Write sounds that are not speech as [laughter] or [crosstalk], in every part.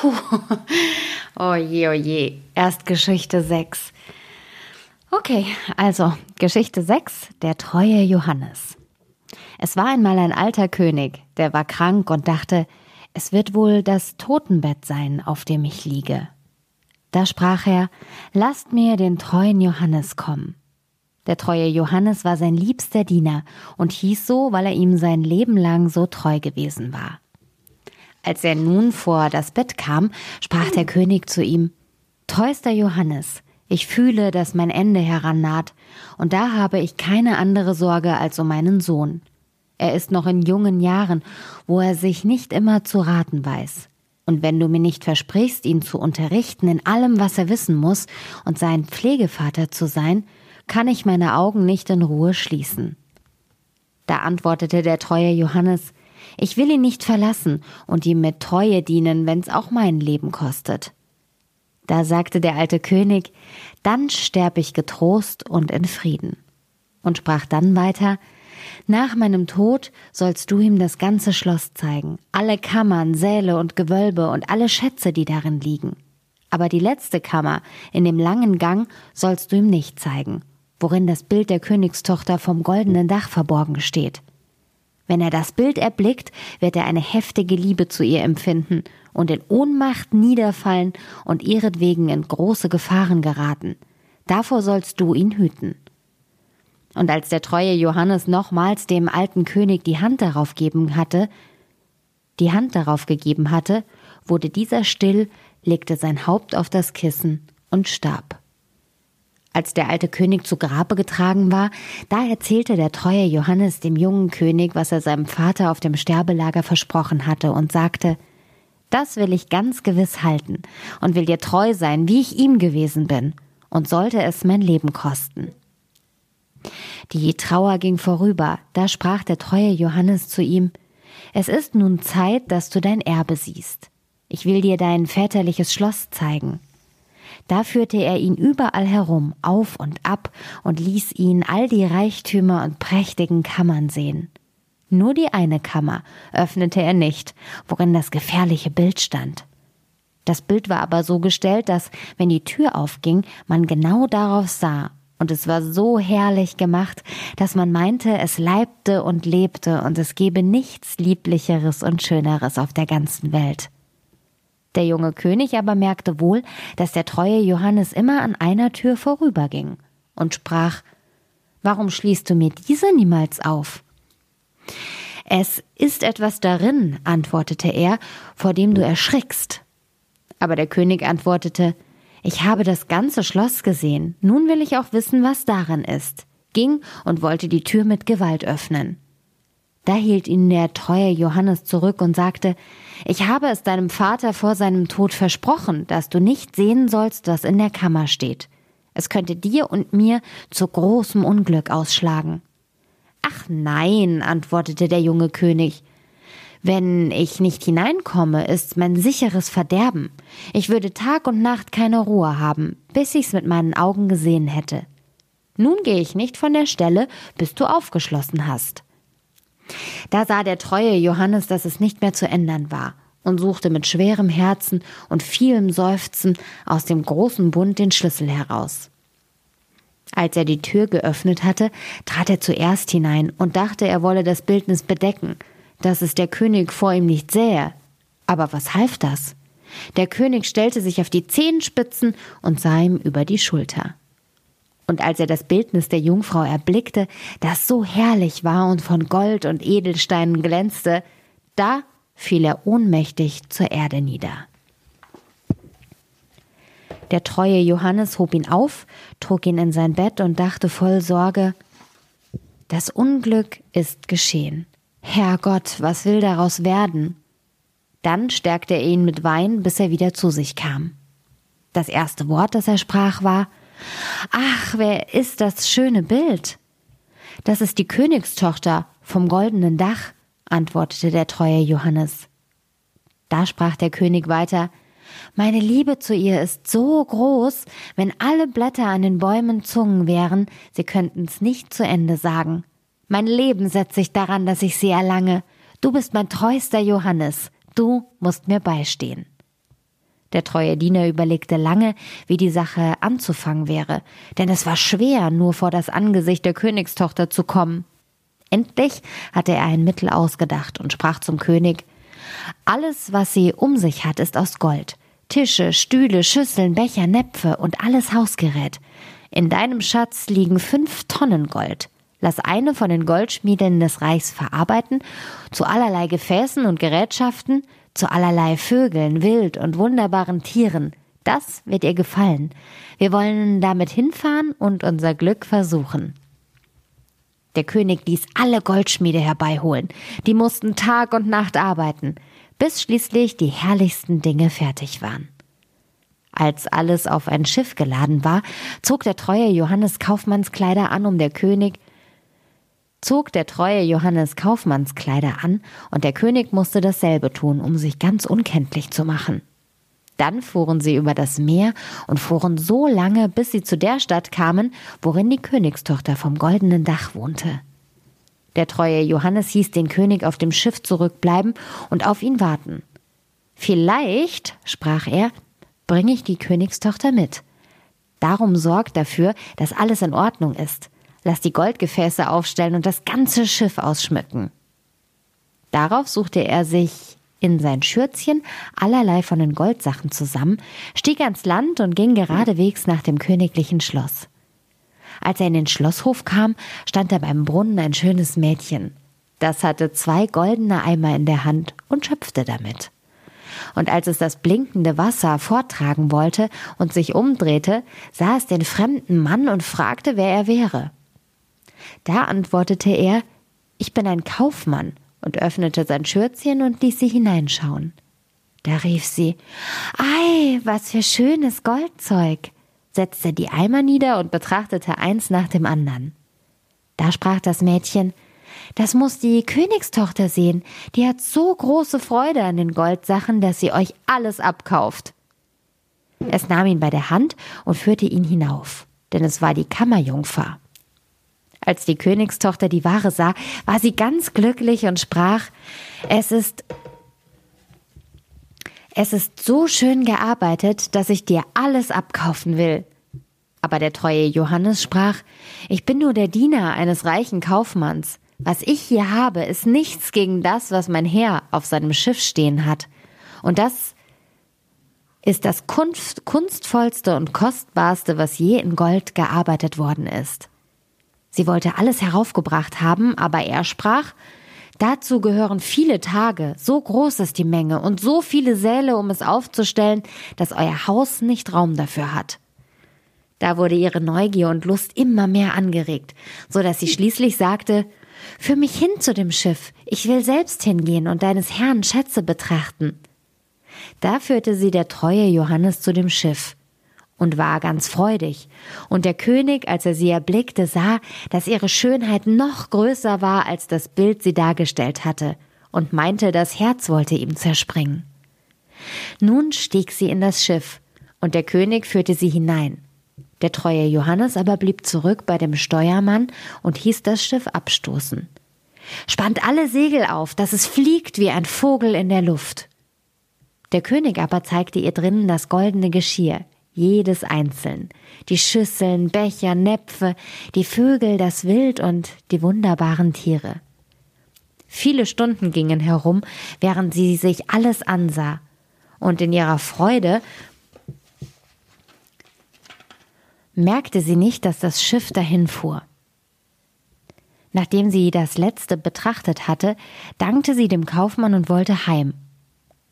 Puh. Oh je, oh je. Erst Geschichte 6. Okay, also Geschichte 6, der treue Johannes. Es war einmal ein alter König, der war krank und dachte, es wird wohl das Totenbett sein, auf dem ich liege. Da sprach er, lasst mir den treuen Johannes kommen. Der treue Johannes war sein liebster Diener und hieß so, weil er ihm sein Leben lang so treu gewesen war. Als er nun vor das Bett kam, sprach der König zu ihm, Treuster Johannes, ich fühle, dass mein Ende herannaht, und da habe ich keine andere Sorge als um meinen Sohn. Er ist noch in jungen Jahren, wo er sich nicht immer zu raten weiß. Und wenn du mir nicht versprichst, ihn zu unterrichten in allem, was er wissen muss, und sein Pflegevater zu sein, kann ich meine Augen nicht in Ruhe schließen. Da antwortete der treue Johannes, ich will ihn nicht verlassen und ihm mit Treue dienen, wenn's auch mein Leben kostet. Da sagte der alte König, dann sterb ich getrost und in Frieden. Und sprach dann weiter, nach meinem Tod sollst du ihm das ganze Schloss zeigen, alle Kammern, Säle und Gewölbe und alle Schätze, die darin liegen. Aber die letzte Kammer, in dem langen Gang, sollst du ihm nicht zeigen, worin das Bild der Königstochter vom goldenen Dach verborgen steht. Wenn er das Bild erblickt, wird er eine heftige Liebe zu ihr empfinden und in Ohnmacht niederfallen und ihretwegen in große Gefahren geraten. Davor sollst du ihn hüten. Und als der treue Johannes nochmals dem alten König die Hand darauf geben hatte, die Hand darauf gegeben hatte, wurde dieser still, legte sein Haupt auf das Kissen und starb. Als der alte König zu Grabe getragen war, da erzählte der treue Johannes dem jungen König, was er seinem Vater auf dem Sterbelager versprochen hatte, und sagte Das will ich ganz gewiss halten und will dir treu sein, wie ich ihm gewesen bin, und sollte es mein Leben kosten. Die Trauer ging vorüber, da sprach der treue Johannes zu ihm Es ist nun Zeit, dass du dein Erbe siehst. Ich will dir dein väterliches Schloss zeigen. Da führte er ihn überall herum, auf und ab, und ließ ihn all die Reichtümer und prächtigen Kammern sehen. Nur die eine Kammer öffnete er nicht, worin das gefährliche Bild stand. Das Bild war aber so gestellt, dass, wenn die Tür aufging, man genau darauf sah, und es war so herrlich gemacht, dass man meinte, es leibte und lebte, und es gebe nichts Lieblicheres und Schöneres auf der ganzen Welt. Der junge König aber merkte wohl, dass der treue Johannes immer an einer Tür vorüberging und sprach Warum schließt du mir diese niemals auf? Es ist etwas darin, antwortete er, vor dem du erschrickst. Aber der König antwortete Ich habe das ganze Schloss gesehen, nun will ich auch wissen, was darin ist, ging und wollte die Tür mit Gewalt öffnen. Da hielt ihn der treue Johannes zurück und sagte, ich habe es deinem Vater vor seinem Tod versprochen, dass du nicht sehen sollst, was in der Kammer steht. Es könnte dir und mir zu großem Unglück ausschlagen. Ach nein, antwortete der junge König. Wenn ich nicht hineinkomme, ist mein sicheres Verderben. Ich würde Tag und Nacht keine Ruhe haben, bis ich's mit meinen Augen gesehen hätte. Nun gehe ich nicht von der Stelle, bis du aufgeschlossen hast. Da sah der treue Johannes, dass es nicht mehr zu ändern war und suchte mit schwerem Herzen und vielem Seufzen aus dem großen Bund den Schlüssel heraus. Als er die Tür geöffnet hatte, trat er zuerst hinein und dachte, er wolle das Bildnis bedecken, dass es der König vor ihm nicht sähe. Aber was half das? Der König stellte sich auf die Zehenspitzen und sah ihm über die Schulter. Und als er das Bildnis der Jungfrau erblickte, das so herrlich war und von Gold und Edelsteinen glänzte, da fiel er ohnmächtig zur Erde nieder. Der treue Johannes hob ihn auf, trug ihn in sein Bett und dachte voll Sorge, das Unglück ist geschehen. Herrgott, was will daraus werden? Dann stärkte er ihn mit Wein, bis er wieder zu sich kam. Das erste Wort, das er sprach, war Ach, wer ist das schöne Bild? Das ist die Königstochter vom goldenen Dach, antwortete der treue Johannes. Da sprach der König weiter Meine Liebe zu ihr ist so groß, wenn alle Blätter an den Bäumen Zungen wären, sie könnten's nicht zu Ende sagen. Mein Leben setzt sich daran, dass ich sie erlange. Du bist mein treuster Johannes, du musst mir beistehen. Der treue Diener überlegte lange, wie die Sache anzufangen wäre, denn es war schwer, nur vor das Angesicht der Königstochter zu kommen. Endlich hatte er ein Mittel ausgedacht und sprach zum König Alles, was sie um sich hat, ist aus Gold. Tische, Stühle, Schüsseln, Becher, Näpfe und alles Hausgerät. In deinem Schatz liegen fünf Tonnen Gold. Lass eine von den Goldschmieden des Reichs verarbeiten, zu allerlei Gefäßen und Gerätschaften, zu allerlei Vögeln, Wild und wunderbaren Tieren. Das wird ihr gefallen. Wir wollen damit hinfahren und unser Glück versuchen. Der König ließ alle Goldschmiede herbeiholen. Die mussten Tag und Nacht arbeiten, bis schließlich die herrlichsten Dinge fertig waren. Als alles auf ein Schiff geladen war, zog der treue Johannes Kaufmannskleider an, um der König zog der treue Johannes Kaufmannskleider an, und der König musste dasselbe tun, um sich ganz unkenntlich zu machen. Dann fuhren sie über das Meer und fuhren so lange, bis sie zu der Stadt kamen, worin die Königstochter vom goldenen Dach wohnte. Der treue Johannes hieß den König auf dem Schiff zurückbleiben und auf ihn warten. Vielleicht, sprach er, bringe ich die Königstochter mit. Darum sorgt dafür, dass alles in Ordnung ist. Lass die Goldgefäße aufstellen und das ganze Schiff ausschmücken. Darauf suchte er sich in sein Schürzchen allerlei von den Goldsachen zusammen, stieg ans Land und ging geradewegs nach dem königlichen Schloss. Als er in den Schlosshof kam, stand da beim Brunnen ein schönes Mädchen. Das hatte zwei goldene Eimer in der Hand und schöpfte damit und als es das blinkende Wasser vortragen wollte und sich umdrehte, sah es den fremden Mann und fragte, wer er wäre. Da antwortete er, ich bin ein Kaufmann und öffnete sein Schürzchen und ließ sie hineinschauen. Da rief sie, Ei, was für schönes Goldzeug, setzte die Eimer nieder und betrachtete eins nach dem anderen. Da sprach das Mädchen, das muss die Königstochter sehen. Die hat so große Freude an den Goldsachen, dass sie euch alles abkauft. Es nahm ihn bei der Hand und führte ihn hinauf, denn es war die Kammerjungfer. Als die Königstochter die Ware sah, war sie ganz glücklich und sprach, es ist es ist so schön gearbeitet, dass ich dir alles abkaufen will. Aber der treue Johannes sprach, ich bin nur der Diener eines reichen Kaufmanns. Was ich hier habe, ist nichts gegen das, was mein Herr auf seinem Schiff stehen hat. Und das ist das kunst kunstvollste und kostbarste, was je in Gold gearbeitet worden ist. Sie wollte alles heraufgebracht haben, aber er sprach, Dazu gehören viele Tage, so groß ist die Menge und so viele Säle, um es aufzustellen, dass euer Haus nicht Raum dafür hat. Da wurde ihre Neugier und Lust immer mehr angeregt, so dass sie schließlich sagte, Führ mich hin zu dem Schiff. Ich will selbst hingehen und deines Herrn Schätze betrachten. Da führte sie der treue Johannes zu dem Schiff und war ganz freudig. Und der König, als er sie erblickte, sah, dass ihre Schönheit noch größer war, als das Bild sie dargestellt hatte, und meinte, das Herz wollte ihm zerspringen. Nun stieg sie in das Schiff, und der König führte sie hinein. Der treue Johannes aber blieb zurück bei dem Steuermann und hieß das Schiff abstoßen. Spannt alle Segel auf, dass es fliegt wie ein Vogel in der Luft. Der König aber zeigte ihr drinnen das goldene Geschirr, jedes einzeln, die Schüsseln, Becher, Näpfe, die Vögel, das Wild und die wunderbaren Tiere. Viele Stunden gingen herum, während sie sich alles ansah, und in ihrer Freude merkte sie nicht, dass das Schiff dahin fuhr. Nachdem sie das letzte betrachtet hatte, dankte sie dem Kaufmann und wollte heim.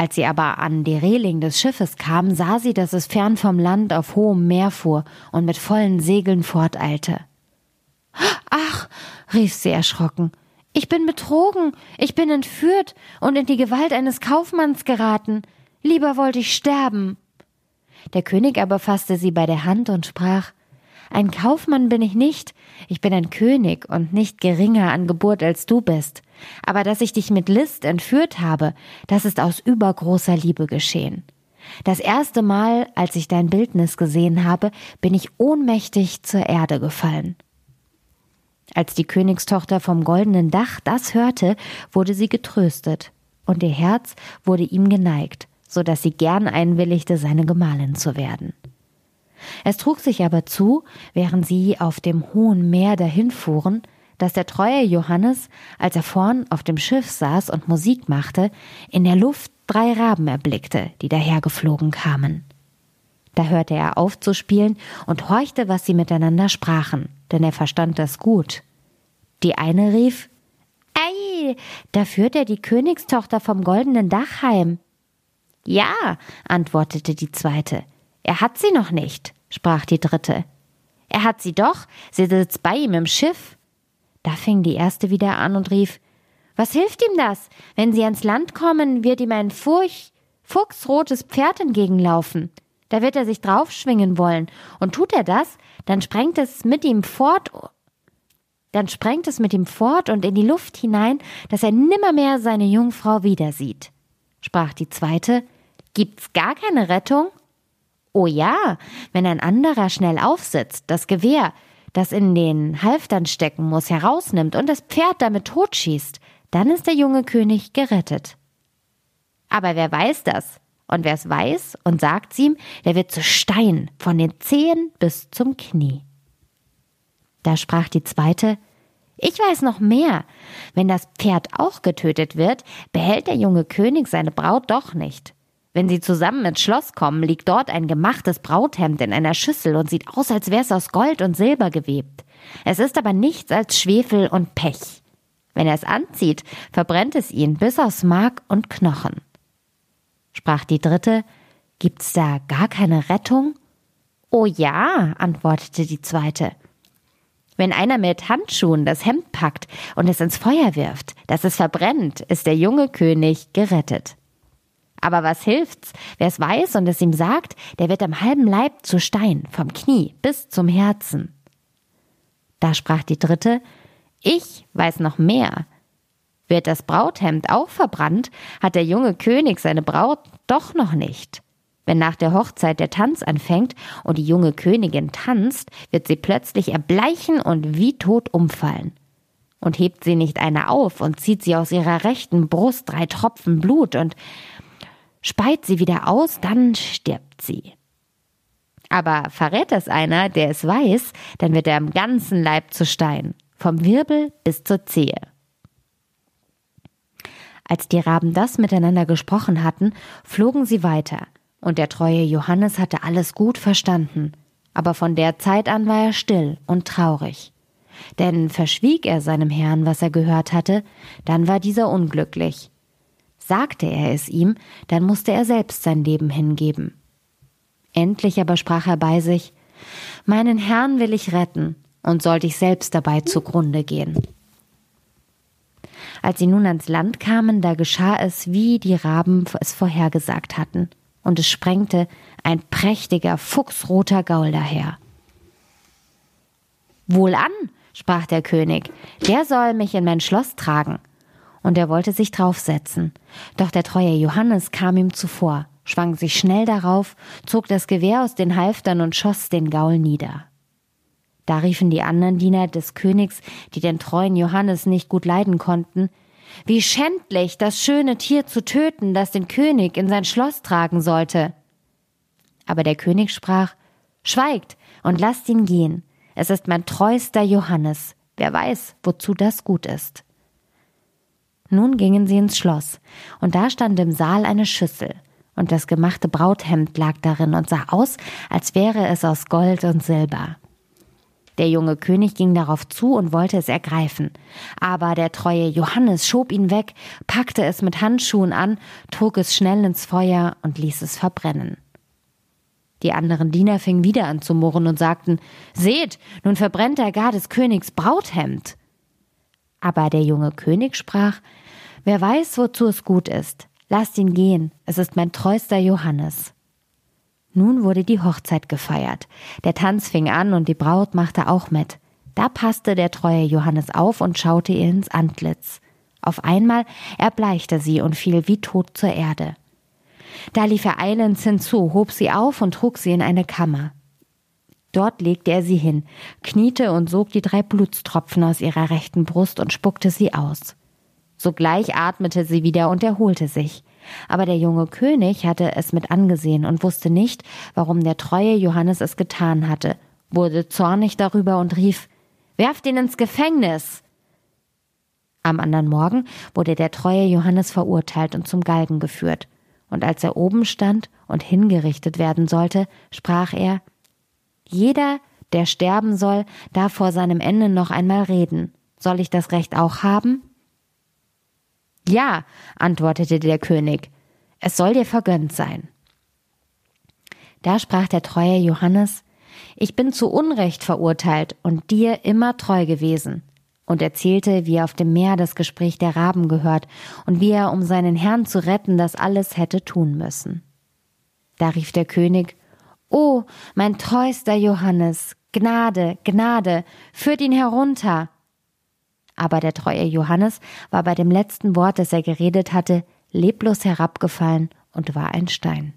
Als sie aber an die Reling des Schiffes kam, sah sie, dass es fern vom Land auf hohem Meer fuhr und mit vollen Segeln forteilte. Ach, rief sie erschrocken, ich bin betrogen, ich bin entführt und in die Gewalt eines Kaufmanns geraten. Lieber wollte ich sterben. Der König aber fasste sie bei der Hand und sprach Ein Kaufmann bin ich nicht, ich bin ein König und nicht geringer an Geburt als du bist. Aber dass ich dich mit List entführt habe, das ist aus übergroßer Liebe geschehen. Das erste Mal, als ich dein Bildnis gesehen habe, bin ich ohnmächtig zur Erde gefallen. Als die Königstochter vom goldenen Dach das hörte, wurde sie getröstet, und ihr Herz wurde ihm geneigt, so dass sie gern einwilligte, seine Gemahlin zu werden. Es trug sich aber zu, während sie auf dem hohen Meer dahinfuhren, dass der treue Johannes, als er vorn auf dem Schiff saß und Musik machte, in der Luft drei Raben erblickte, die dahergeflogen kamen. Da hörte er auf zu spielen und horchte, was sie miteinander sprachen, denn er verstand das gut. Die eine rief Ei, da führt er die Königstochter vom goldenen Dach heim. Ja, antwortete die zweite. Er hat sie noch nicht, sprach die dritte. Er hat sie doch, sie sitzt bei ihm im Schiff. Da fing die erste wieder an und rief Was hilft ihm das? Wenn sie ans Land kommen, wird ihm ein furch fuchsrotes Pferd entgegenlaufen. Da wird er sich draufschwingen wollen, und tut er das, dann sprengt es mit ihm fort dann sprengt es mit ihm fort und in die Luft hinein, dass er nimmermehr seine Jungfrau wieder sieht. Sprach die zweite, Gibt's gar keine Rettung? Oh ja, wenn ein anderer schnell aufsitzt, das Gewehr, das in den Halftern stecken muss, herausnimmt und das Pferd damit totschießt, dann ist der junge König gerettet. Aber wer weiß das? Und wer es weiß und sagt's ihm, der wird zu Stein von den Zehen bis zum Knie. Da sprach die zweite, ich weiß noch mehr. Wenn das Pferd auch getötet wird, behält der junge König seine Braut doch nicht. Wenn sie zusammen ins Schloss kommen, liegt dort ein gemachtes Brauthemd in einer Schüssel und sieht aus, als wär's aus Gold und Silber gewebt. Es ist aber nichts als Schwefel und Pech. Wenn er es anzieht, verbrennt es ihn bis aus Mark und Knochen. Sprach die dritte, gibt's da gar keine Rettung? Oh ja, antwortete die zweite. Wenn einer mit Handschuhen das Hemd packt und es ins Feuer wirft, dass es verbrennt, ist der junge König gerettet. Aber was hilft's? Wer es weiß und es ihm sagt, der wird am halben Leib zu Stein, vom Knie bis zum Herzen. Da sprach die dritte, ich weiß noch mehr. Wird das Brauthemd auch verbrannt, hat der junge König seine Braut doch noch nicht. Wenn nach der Hochzeit der Tanz anfängt und die junge Königin tanzt, wird sie plötzlich erbleichen und wie tot umfallen. Und hebt sie nicht eine auf und zieht sie aus ihrer rechten Brust drei Tropfen Blut und Speit sie wieder aus, dann stirbt sie. Aber verrät es einer, der es weiß, dann wird er am ganzen Leib zu Stein, vom Wirbel bis zur Zehe. Als die Raben das miteinander gesprochen hatten, flogen sie weiter, und der treue Johannes hatte alles gut verstanden, aber von der Zeit an war er still und traurig. Denn verschwieg er seinem Herrn, was er gehört hatte, dann war dieser unglücklich, Sagte er es ihm, dann musste er selbst sein Leben hingeben. Endlich aber sprach er bei sich Meinen Herrn will ich retten, und sollte ich selbst dabei zugrunde gehen. Als sie nun ans Land kamen, da geschah es, wie die Raben es vorhergesagt hatten, und es sprengte ein prächtiger, fuchsroter Gaul daher. Wohlan, sprach der König, der soll mich in mein Schloss tragen, und er wollte sich draufsetzen. Doch der treue Johannes kam ihm zuvor, schwang sich schnell darauf, zog das Gewehr aus den Halftern und schoss den Gaul nieder. Da riefen die anderen Diener des Königs, die den treuen Johannes nicht gut leiden konnten, wie schändlich, das schöne Tier zu töten, das den König in sein Schloss tragen sollte. Aber der König sprach, Schweigt und lasst ihn gehen. Es ist mein treuster Johannes. Wer weiß, wozu das gut ist. Nun gingen sie ins Schloss, und da stand im Saal eine Schüssel, und das gemachte Brauthemd lag darin und sah aus, als wäre es aus Gold und Silber. Der junge König ging darauf zu und wollte es ergreifen, aber der treue Johannes schob ihn weg, packte es mit Handschuhen an, trug es schnell ins Feuer und ließ es verbrennen. Die anderen Diener fingen wieder an zu murren und sagten Seht, nun verbrennt er gar des Königs Brauthemd. Aber der junge König sprach Wer weiß, wozu es gut ist, lasst ihn gehen, es ist mein treuster Johannes. Nun wurde die Hochzeit gefeiert. Der Tanz fing an und die Braut machte auch mit. Da passte der treue Johannes auf und schaute ihr ins Antlitz. Auf einmal erbleichte sie und fiel wie tot zur Erde. Da lief er eilends hinzu, hob sie auf und trug sie in eine Kammer. Dort legte er sie hin, kniete und sog die drei Blutstropfen aus ihrer rechten Brust und spuckte sie aus. Sogleich atmete sie wieder und erholte sich. Aber der junge König hatte es mit angesehen und wusste nicht, warum der treue Johannes es getan hatte, wurde zornig darüber und rief Werft ihn ins Gefängnis. Am anderen Morgen wurde der treue Johannes verurteilt und zum Galgen geführt, und als er oben stand und hingerichtet werden sollte, sprach er Jeder, der sterben soll, darf vor seinem Ende noch einmal reden. Soll ich das Recht auch haben? Ja, antwortete der König, es soll dir vergönnt sein. Da sprach der treue Johannes, ich bin zu Unrecht verurteilt und dir immer treu gewesen, und erzählte, wie er auf dem Meer das Gespräch der Raben gehört und wie er, um seinen Herrn zu retten, das alles hätte tun müssen. Da rief der König, O, mein treuster Johannes, Gnade, Gnade, führt ihn herunter. Aber der treue Johannes war bei dem letzten Wort, das er geredet hatte, leblos herabgefallen und war ein Stein.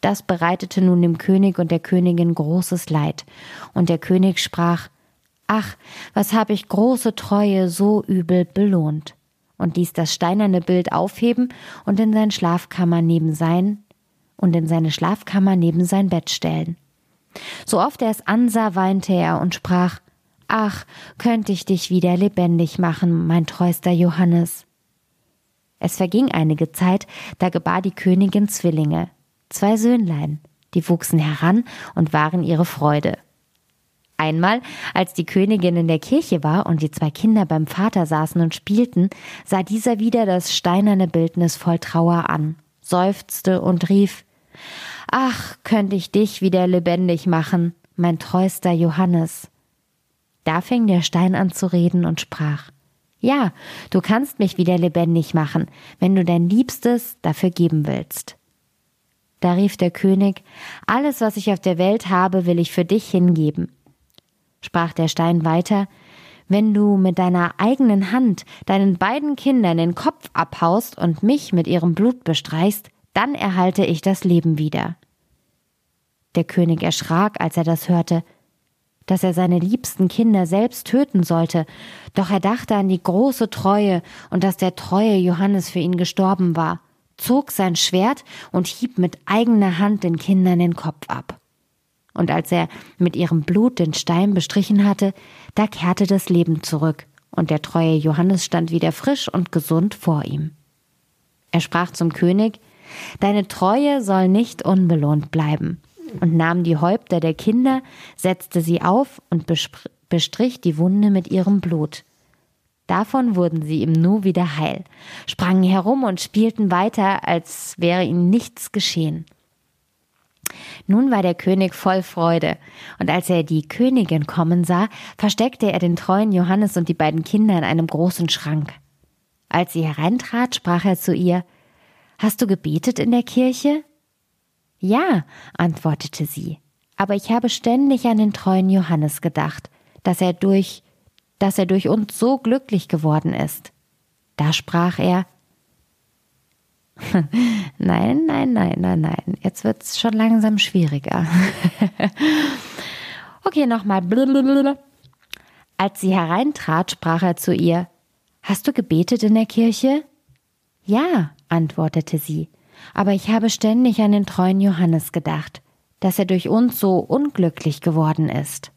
Das bereitete nun dem König und der Königin großes Leid, und der König sprach Ach, was habe ich große Treue so übel belohnt, und ließ das steinerne Bild aufheben und in sein Schlafkammer neben sein und in seine Schlafkammer neben sein Bett stellen. So oft er es ansah, weinte er und sprach Ach, könnte ich dich wieder lebendig machen, mein treuster Johannes. Es verging einige Zeit, da gebar die Königin Zwillinge, zwei Söhnlein, die wuchsen heran und waren ihre Freude. Einmal, als die Königin in der Kirche war und die zwei Kinder beim Vater saßen und spielten, sah dieser wieder das steinerne Bildnis voll Trauer an, seufzte und rief Ach, könnte ich dich wieder lebendig machen, mein treuster Johannes. Da fing der Stein an zu reden und sprach Ja, du kannst mich wieder lebendig machen, wenn du dein Liebstes dafür geben willst. Da rief der König Alles, was ich auf der Welt habe, will ich für dich hingeben. Sprach der Stein weiter Wenn du mit deiner eigenen Hand deinen beiden Kindern den Kopf abhaust und mich mit ihrem Blut bestreichst, dann erhalte ich das Leben wieder. Der König erschrak, als er das hörte, dass er seine liebsten Kinder selbst töten sollte, doch er dachte an die große Treue und dass der treue Johannes für ihn gestorben war, zog sein Schwert und hieb mit eigener Hand den Kindern den Kopf ab. Und als er mit ihrem Blut den Stein bestrichen hatte, da kehrte das Leben zurück, und der treue Johannes stand wieder frisch und gesund vor ihm. Er sprach zum König Deine Treue soll nicht unbelohnt bleiben und nahm die Häupter der Kinder, setzte sie auf und bestrich die Wunde mit ihrem Blut. Davon wurden sie im Nu wieder heil, sprangen herum und spielten weiter, als wäre ihnen nichts geschehen. Nun war der König voll Freude, und als er die Königin kommen sah, versteckte er den treuen Johannes und die beiden Kinder in einem großen Schrank. Als sie hereintrat, sprach er zu ihr Hast du gebetet in der Kirche? Ja, antwortete sie, aber ich habe ständig an den treuen Johannes gedacht, dass er durch, dass er durch uns so glücklich geworden ist. Da sprach er, [laughs] nein, nein, nein, nein, nein, jetzt wird's schon langsam schwieriger. [laughs] okay, nochmal. Als sie hereintrat, sprach er zu ihr, Hast du gebetet in der Kirche? Ja, antwortete sie aber ich habe ständig an den treuen Johannes gedacht, dass er durch uns so unglücklich geworden ist.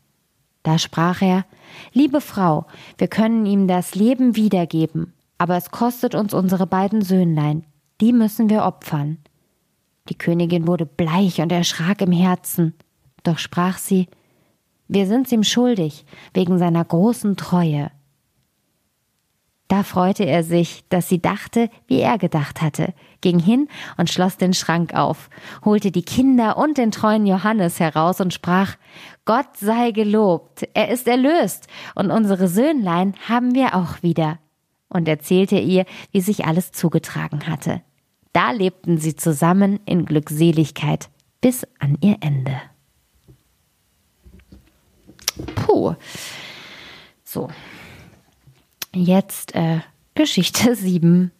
Da sprach er Liebe Frau, wir können ihm das Leben wiedergeben, aber es kostet uns unsere beiden Söhnlein, die müssen wir opfern. Die Königin wurde bleich und erschrak im Herzen, doch sprach sie Wir sind's ihm schuldig, wegen seiner großen Treue. Da freute er sich, dass sie dachte, wie er gedacht hatte, ging hin und schloss den Schrank auf, holte die Kinder und den treuen Johannes heraus und sprach, Gott sei gelobt, er ist erlöst, und unsere Söhnlein haben wir auch wieder, und erzählte ihr, wie sich alles zugetragen hatte. Da lebten sie zusammen in Glückseligkeit bis an ihr Ende. Puh. So, Jetzt äh, Geschichte [laughs] 7.